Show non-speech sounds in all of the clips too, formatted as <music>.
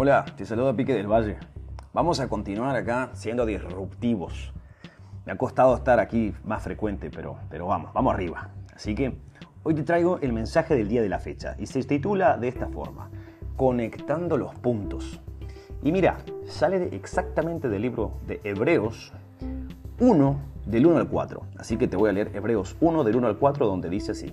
Hola, te saludo Pique del Valle. Vamos a continuar acá siendo disruptivos. Me ha costado estar aquí más frecuente, pero, pero vamos, vamos arriba. Así que hoy te traigo el mensaje del día de la fecha y se titula de esta forma, Conectando los puntos. Y mira, sale exactamente del libro de Hebreos 1 del 1 al 4. Así que te voy a leer Hebreos 1 del 1 al 4 donde dice así.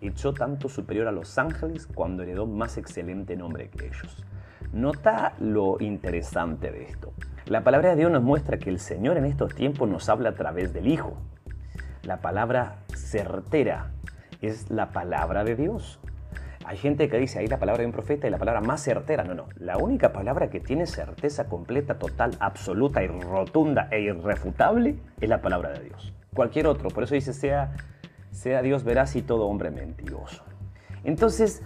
echó tanto superior a los ángeles cuando heredó más excelente nombre que ellos. Nota lo interesante de esto. La palabra de Dios nos muestra que el Señor en estos tiempos nos habla a través del Hijo. La palabra certera es la palabra de Dios. Hay gente que dice ahí la palabra de un profeta y la palabra más certera. No, no. La única palabra que tiene certeza completa, total, absoluta y rotunda e irrefutable es la palabra de Dios. Cualquier otro. Por eso dice sea sea Dios veraz y todo hombre mentiroso. Entonces,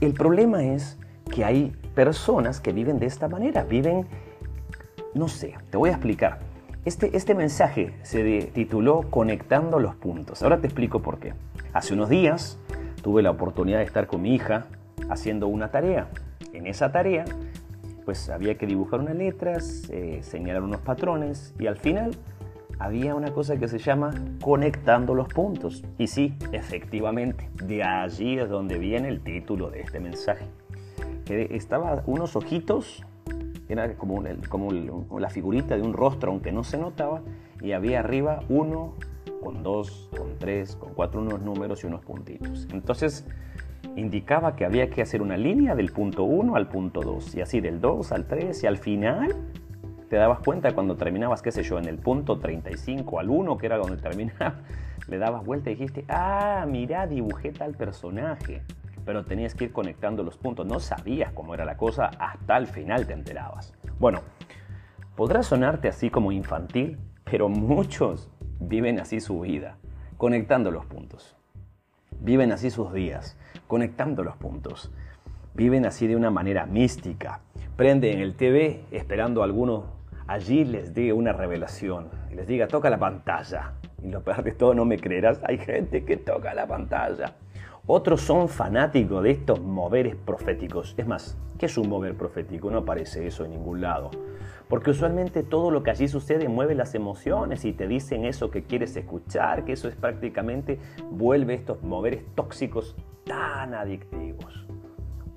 el problema es que hay personas que viven de esta manera, viven, no sé, te voy a explicar. Este, este mensaje se tituló Conectando los puntos. Ahora te explico por qué. Hace unos días tuve la oportunidad de estar con mi hija haciendo una tarea. En esa tarea, pues había que dibujar unas letras, eh, señalar unos patrones y al final había una cosa que se llama conectando los puntos. Y sí, efectivamente, de allí es donde viene el título de este mensaje. Que estaba unos ojitos, era como, como la figurita de un rostro, aunque no se notaba, y había arriba uno con dos, con tres, con cuatro, unos números y unos puntitos. Entonces indicaba que había que hacer una línea del punto 1 al punto 2, y así del 2 al 3, y al final te dabas cuenta cuando terminabas, qué sé yo, en el punto 35 al 1, que era donde terminaba, <laughs> le dabas vuelta y dijiste, ah, mira, dibujé tal personaje. Pero tenías que ir conectando los puntos, no sabías cómo era la cosa, hasta el final te enterabas. Bueno, podrá sonarte así como infantil, pero muchos viven así su vida, conectando los puntos. Viven así sus días, conectando los puntos. Viven así de una manera mística. Prenden el TV esperando a alguno allí les dé una revelación y les diga, toca la pantalla. Y lo peor de todo, no me creerás, hay gente que toca la pantalla. Otros son fanáticos de estos moveres proféticos. Es más, ¿qué es un mover profético? No aparece eso en ningún lado. Porque usualmente todo lo que allí sucede mueve las emociones y te dicen eso que quieres escuchar, que eso es prácticamente vuelve estos moveres tóxicos tan adictivos.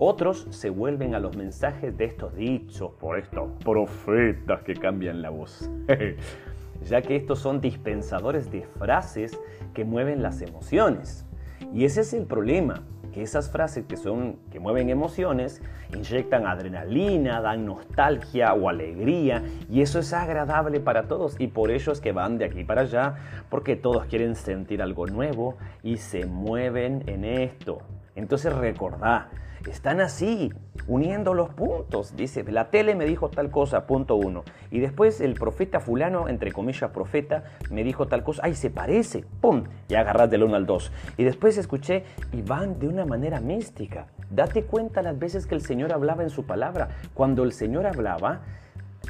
Otros se vuelven a los mensajes de estos dichos por estos profetas que cambian la voz, <laughs> ya que estos son dispensadores de frases que mueven las emociones. Y ese es el problema, que esas frases que son que mueven emociones inyectan adrenalina, dan nostalgia o alegría y eso es agradable para todos y por ello es que van de aquí para allá porque todos quieren sentir algo nuevo y se mueven en esto. Entonces recordá, están así, uniendo los puntos. Dice, la tele me dijo tal cosa, punto uno. Y después el profeta fulano, entre comillas profeta, me dijo tal cosa. Ay, se parece, pum, y agarras del uno al dos. Y después escuché, y van de una manera mística. Date cuenta las veces que el Señor hablaba en su palabra. Cuando el Señor hablaba,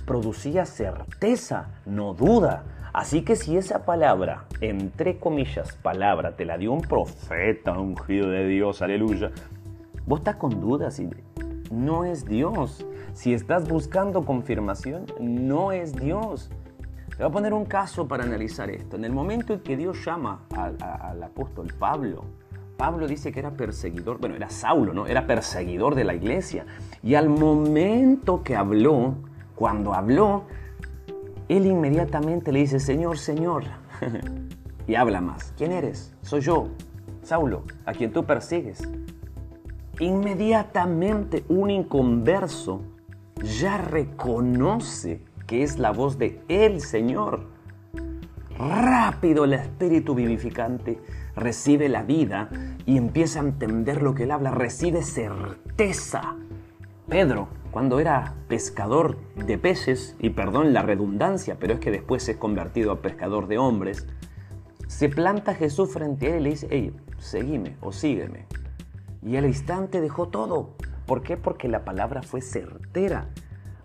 producía certeza, no duda. Así que si esa palabra, entre comillas, palabra, te la dio un profeta ungido de Dios, aleluya, Vos estás con dudas y no es Dios. Si estás buscando confirmación, no es Dios. Te voy a poner un caso para analizar esto. En el momento en que Dios llama al, apóstol Pablo, Pablo dice que era perseguidor, bueno, era Saulo, ¿no? Era perseguidor de la iglesia. Y al momento que habló, cuando habló, él inmediatamente le dice, Señor, Señor. <laughs> y habla más. ¿Quién eres? Soy yo, Saulo, a quien tú persigues. Inmediatamente un inconverso ya reconoce que es la voz de el Señor. Rápido el espíritu vivificante recibe la vida y empieza a entender lo que él habla, recibe certeza. Pedro, cuando era pescador de peces, y perdón la redundancia, pero es que después es convertido a pescador de hombres, se planta Jesús frente a él y le dice, hey, seguime o sígueme. Y al instante dejó todo. ¿Por qué? Porque la palabra fue certera.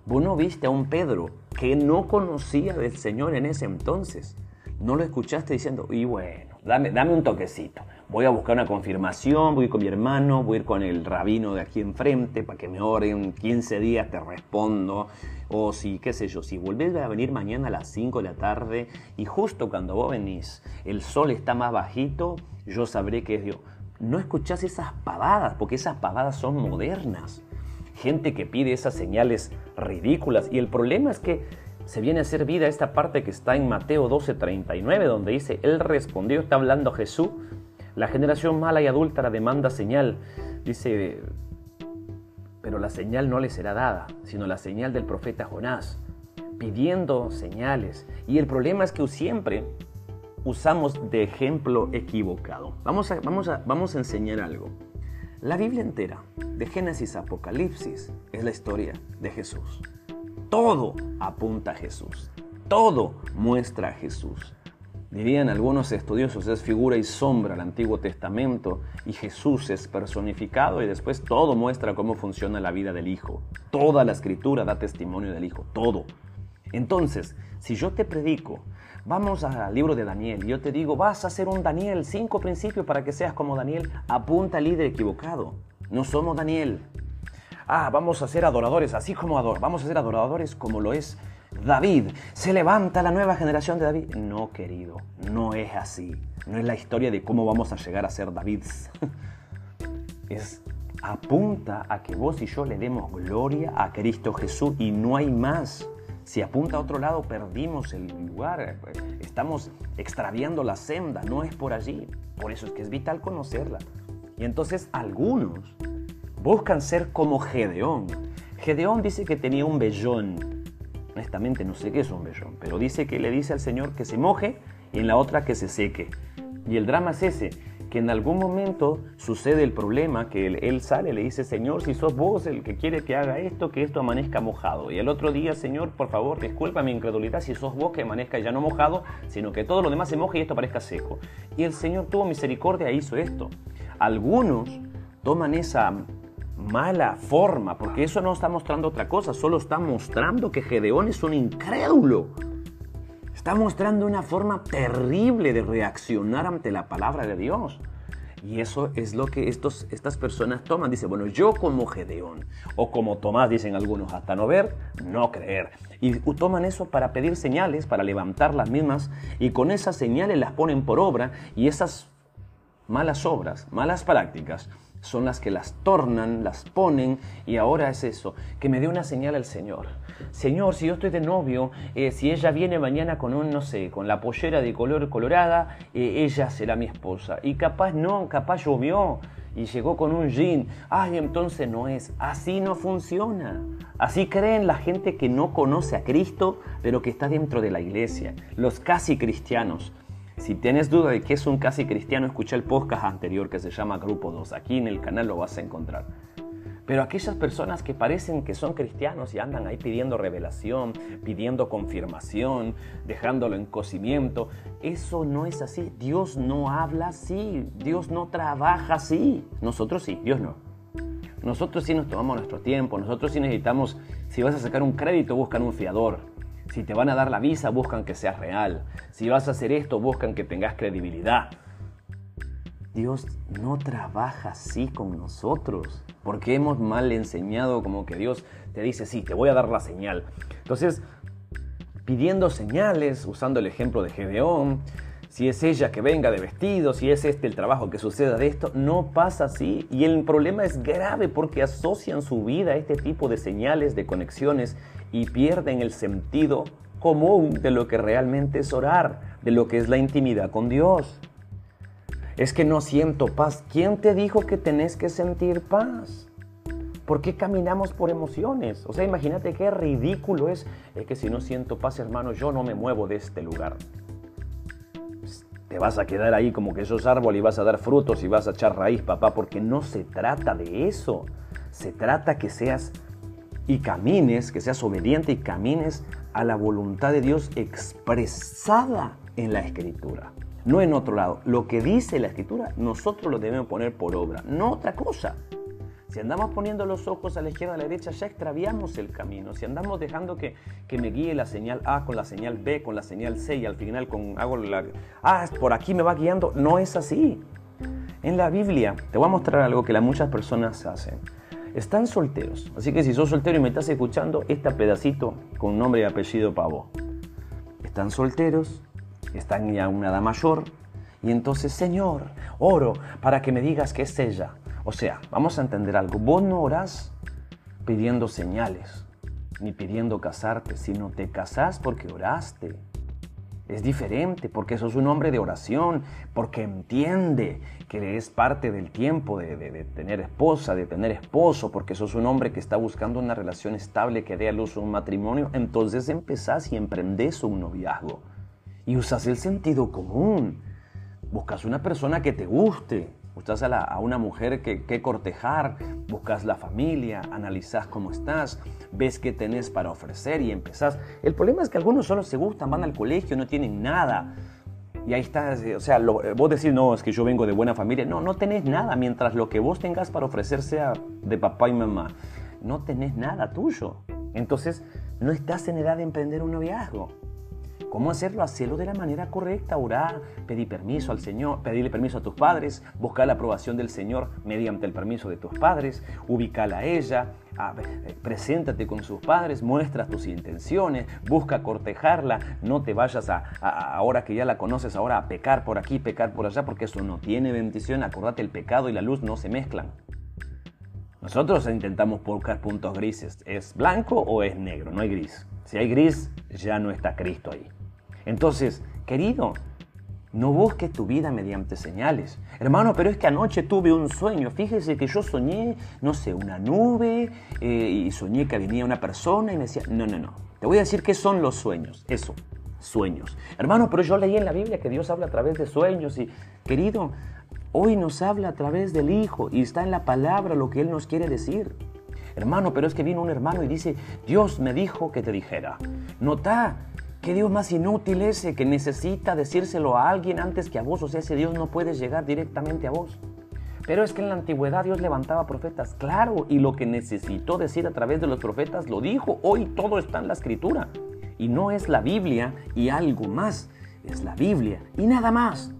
Vos no viste a un Pedro que no conocía del Señor en ese entonces. No lo escuchaste diciendo, y bueno, dame, dame un toquecito voy a buscar una confirmación, voy con mi hermano, voy a ir con el rabino de aquí enfrente para que me oren, 15 días te respondo, o si, qué sé yo, si volvés a venir mañana a las 5 de la tarde y justo cuando vos venís el sol está más bajito, yo sabré que es Dios. No escuchás esas pavadas, porque esas pavadas son modernas. Gente que pide esas señales ridículas y el problema es que se viene a hacer vida esta parte que está en Mateo 12:39, donde dice, Él respondió, está hablando Jesús, la generación mala y adúltera demanda señal. Dice, pero la señal no le será dada, sino la señal del profeta Jonás, pidiendo señales. Y el problema es que siempre usamos de ejemplo equivocado. Vamos a, vamos a, vamos a enseñar algo. La Biblia entera, de Génesis a Apocalipsis, es la historia de Jesús. Todo apunta a Jesús. Todo muestra a Jesús. Dirían algunos estudiosos, es figura y sombra el Antiguo Testamento y Jesús es personificado y después todo muestra cómo funciona la vida del Hijo. Toda la escritura da testimonio del Hijo, todo. Entonces, si yo te predico, vamos al libro de Daniel yo te digo, vas a ser un Daniel, cinco principios para que seas como Daniel, apunta al líder equivocado. No somos Daniel. Ah, vamos a ser adoradores, así como ador, vamos a ser adoradores como lo es David, se levanta la nueva generación de David. No, querido, no es así. No es la historia de cómo vamos a llegar a ser Davids. <laughs> es apunta a que vos y yo le demos gloria a Cristo Jesús y no hay más. Si apunta a otro lado, perdimos el lugar, estamos extraviando la senda, no es por allí. Por eso es que es vital conocerla. Y entonces algunos buscan ser como Gedeón. Gedeón dice que tenía un vellón, honestamente no sé qué es un vellón, pero dice que le dice al Señor que se moje y en la otra que se seque. Y el drama es ese, que en algún momento sucede el problema, que él, sale y le dice, Señor, si sos vos el que quiere que haga esto, que esto amanezca mojado. Y el otro día, Señor, por favor, disculpa mi incredulidad, si sos vos que amanezca ya no mojado, sino que todo lo demás se moje y esto parezca seco. Y el Señor tuvo misericordia e hizo esto. Algunos toman esa mala forma, porque eso no está mostrando otra cosa, solo está mostrando que Gedeón es un incrédulo. Está mostrando una forma terrible de reaccionar ante la palabra de Dios. Y eso es lo que estos, estas personas toman. Dice, bueno, yo como Gedeón, o como Tomás, dicen algunos, hasta no ver, no creer. Y toman eso para pedir señales, para levantar las mismas, y con esas señales las ponen por obra, y esas malas obras, malas prácticas, son las que las tornan, las ponen y ahora es eso, que me dé una señal al Señor. Señor, si yo estoy de novio, eh, si ella viene mañana con un, no sé, con la pollera de color colorada, eh, ella será mi esposa. Y capaz no, capaz llovió y llegó con un jean. Ay, entonces no es. Así no funciona. Así creen la gente que no conoce a Cristo, pero que está dentro de la iglesia. Los casi cristianos. Si tienes duda de qué es un casi cristiano, escucha el podcast anterior que se llama Grupo 2. Aquí en el canal lo vas a encontrar. Pero aquellas personas que parecen que son cristianos y andan ahí pidiendo revelación, pidiendo confirmación, dejándolo en cocimiento, eso no es así. Dios no habla así, Dios no trabaja así. Nosotros sí, Dios no. Nosotros sí nos tomamos nuestro tiempo, nosotros sí necesitamos, si vas a sacar un crédito, buscan un fiador. Si te van a dar la visa, buscan que seas real. Si vas a hacer esto, buscan que tengas credibilidad. Dios no trabaja así con nosotros, porque hemos mal enseñado como que Dios te dice, sí, te voy a dar la señal. Entonces, pidiendo señales, usando el ejemplo de Gedeón, si es ella que venga de vestido, si es este el trabajo que suceda de esto, no pasa así. Y el problema es grave porque asocian su vida a este tipo de señales, de conexiones y pierden el sentido común de lo que realmente es orar, de lo que es la intimidad con Dios. Es que no siento paz. ¿Quién te dijo que tenés que sentir paz? ¿Por qué caminamos por emociones? O sea, imagínate qué ridículo es. Es que si no siento paz, hermano, yo no me muevo de este lugar. Te vas a quedar ahí como que sos árbol y vas a dar frutos y vas a echar raíz, papá, porque no se trata de eso. Se trata que seas y camines, que seas obediente y camines a la voluntad de Dios expresada en la escritura, no en otro lado. Lo que dice la escritura, nosotros lo debemos poner por obra, no otra cosa. Si andamos poniendo los ojos a la izquierda, a la derecha, ya extraviamos el camino. Si andamos dejando que, que, me guíe la señal A con la señal B, con la señal C y al final con, hago la... Ah, por aquí me va guiando. No es así. En la Biblia, te voy a mostrar algo que muchas personas hacen. Están solteros. Así que si sos soltero y me estás escuchando, este pedacito con nombre y apellido pavo. Están solteros, están ya una edad mayor, y entonces, Señor, oro para que me digas que es ella. O sea, vamos a entender algo. Vos no orás pidiendo señales, ni pidiendo casarte, sino te casás porque oraste. Es diferente porque sos un hombre de oración, porque entiende que es parte del tiempo de, de, tener esposa, de tener esposo, porque sos un hombre que está buscando una relación estable que dé a luz un matrimonio. Entonces empezás y emprendés un noviazgo y usas el sentido común. Buscas una persona que te guste, buscas a, una mujer que, cortejar, buscas la familia, analizas cómo estás, ves qué tenés para ofrecer y empezás. El problema es que algunos solo se gustan, van al colegio, no tienen nada. Y ahí está, o sea, vos decís, no, es que yo vengo de buena familia. No, no tenés nada, mientras lo que vos tengas para ofrecer sea de papá y mamá. No tenés nada tuyo. Entonces, no estás en edad de emprender un noviazgo. ¿Cómo hacerlo? Hacerlo de la manera correcta, orar, pedir permiso al Señor, pedirle permiso a tus padres, buscar la aprobación del Señor mediante el permiso de tus padres, ubicarla a ella, eh, preséntate con sus padres, muestra tus intenciones, busca cortejarla, no te vayas a, ahora que ya la conoces, ahora a pecar por aquí, pecar por allá, porque eso no tiene bendición. Acordate, el pecado y la luz no se mezclan. Nosotros intentamos buscar puntos grises. ¿Es blanco o es negro? No hay gris. Si hay gris, ya no está Cristo ahí. Entonces, querido, no busques tu vida mediante señales. Hermano, pero es que anoche tuve un sueño. Fíjese que yo soñé, no sé, una nube eh, y soñé que venía una persona y me decía, no, no, no. Te voy a decir qué son los sueños. Eso, sueños. Hermano, pero yo leí en la Biblia que Dios habla a través de sueños y, querido, hoy nos habla a través del Hijo y está en la palabra lo que Él nos quiere decir. Hermano, pero es que vino un hermano y dice, Dios me dijo que te dijera. Nota ¿Qué Dios más inútil ese que necesita decírselo a alguien antes que a vos? O sea, ese Dios no puede llegar directamente a vos. Pero es que en la antigüedad Dios levantaba profetas, claro, y lo que necesitó decir a través de los profetas lo dijo. Hoy todo está en la escritura. Y no es la Biblia y algo más, es la Biblia y nada más.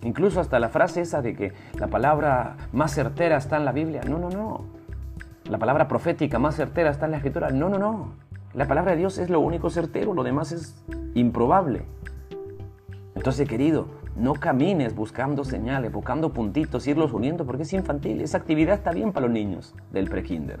Incluso hasta la frase esa de que la palabra más certera está en la Biblia. No, no, no. La palabra profética más certera está en la escritura. No, no, no. La palabra de Dios es lo único certero, lo demás es improbable. Entonces, querido, no camines buscando señales, buscando puntitos, irlos uniendo, porque es infantil. Esa actividad está bien para los niños del prekinder.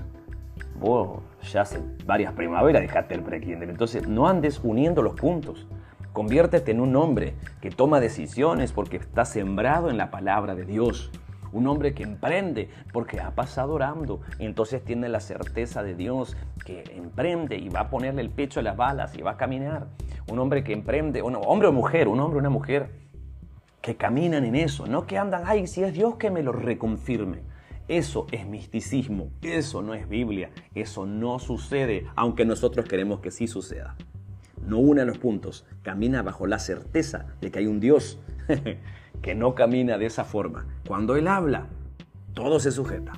Vos ya hace varias primaveras dejaste el prekinder, entonces no andes uniendo los puntos. Conviértete en un hombre que toma decisiones porque está sembrado en la palabra de Dios un hombre que emprende porque ha pasado orando, entonces tiene la certeza de Dios que emprende y va a ponerle el pecho a las balas y va a caminar. Un hombre que emprende, un hombre o mujer, un hombre o una mujer que caminan en eso, no que andan, ay, si es Dios que me lo reconfirme. Eso es misticismo, eso no es Biblia, eso no sucede, aunque nosotros queremos que sí suceda. No une los puntos, camina bajo la certeza de que hay un Dios <laughs> que no camina de esa forma. Cuando Él habla, todo se sujeta.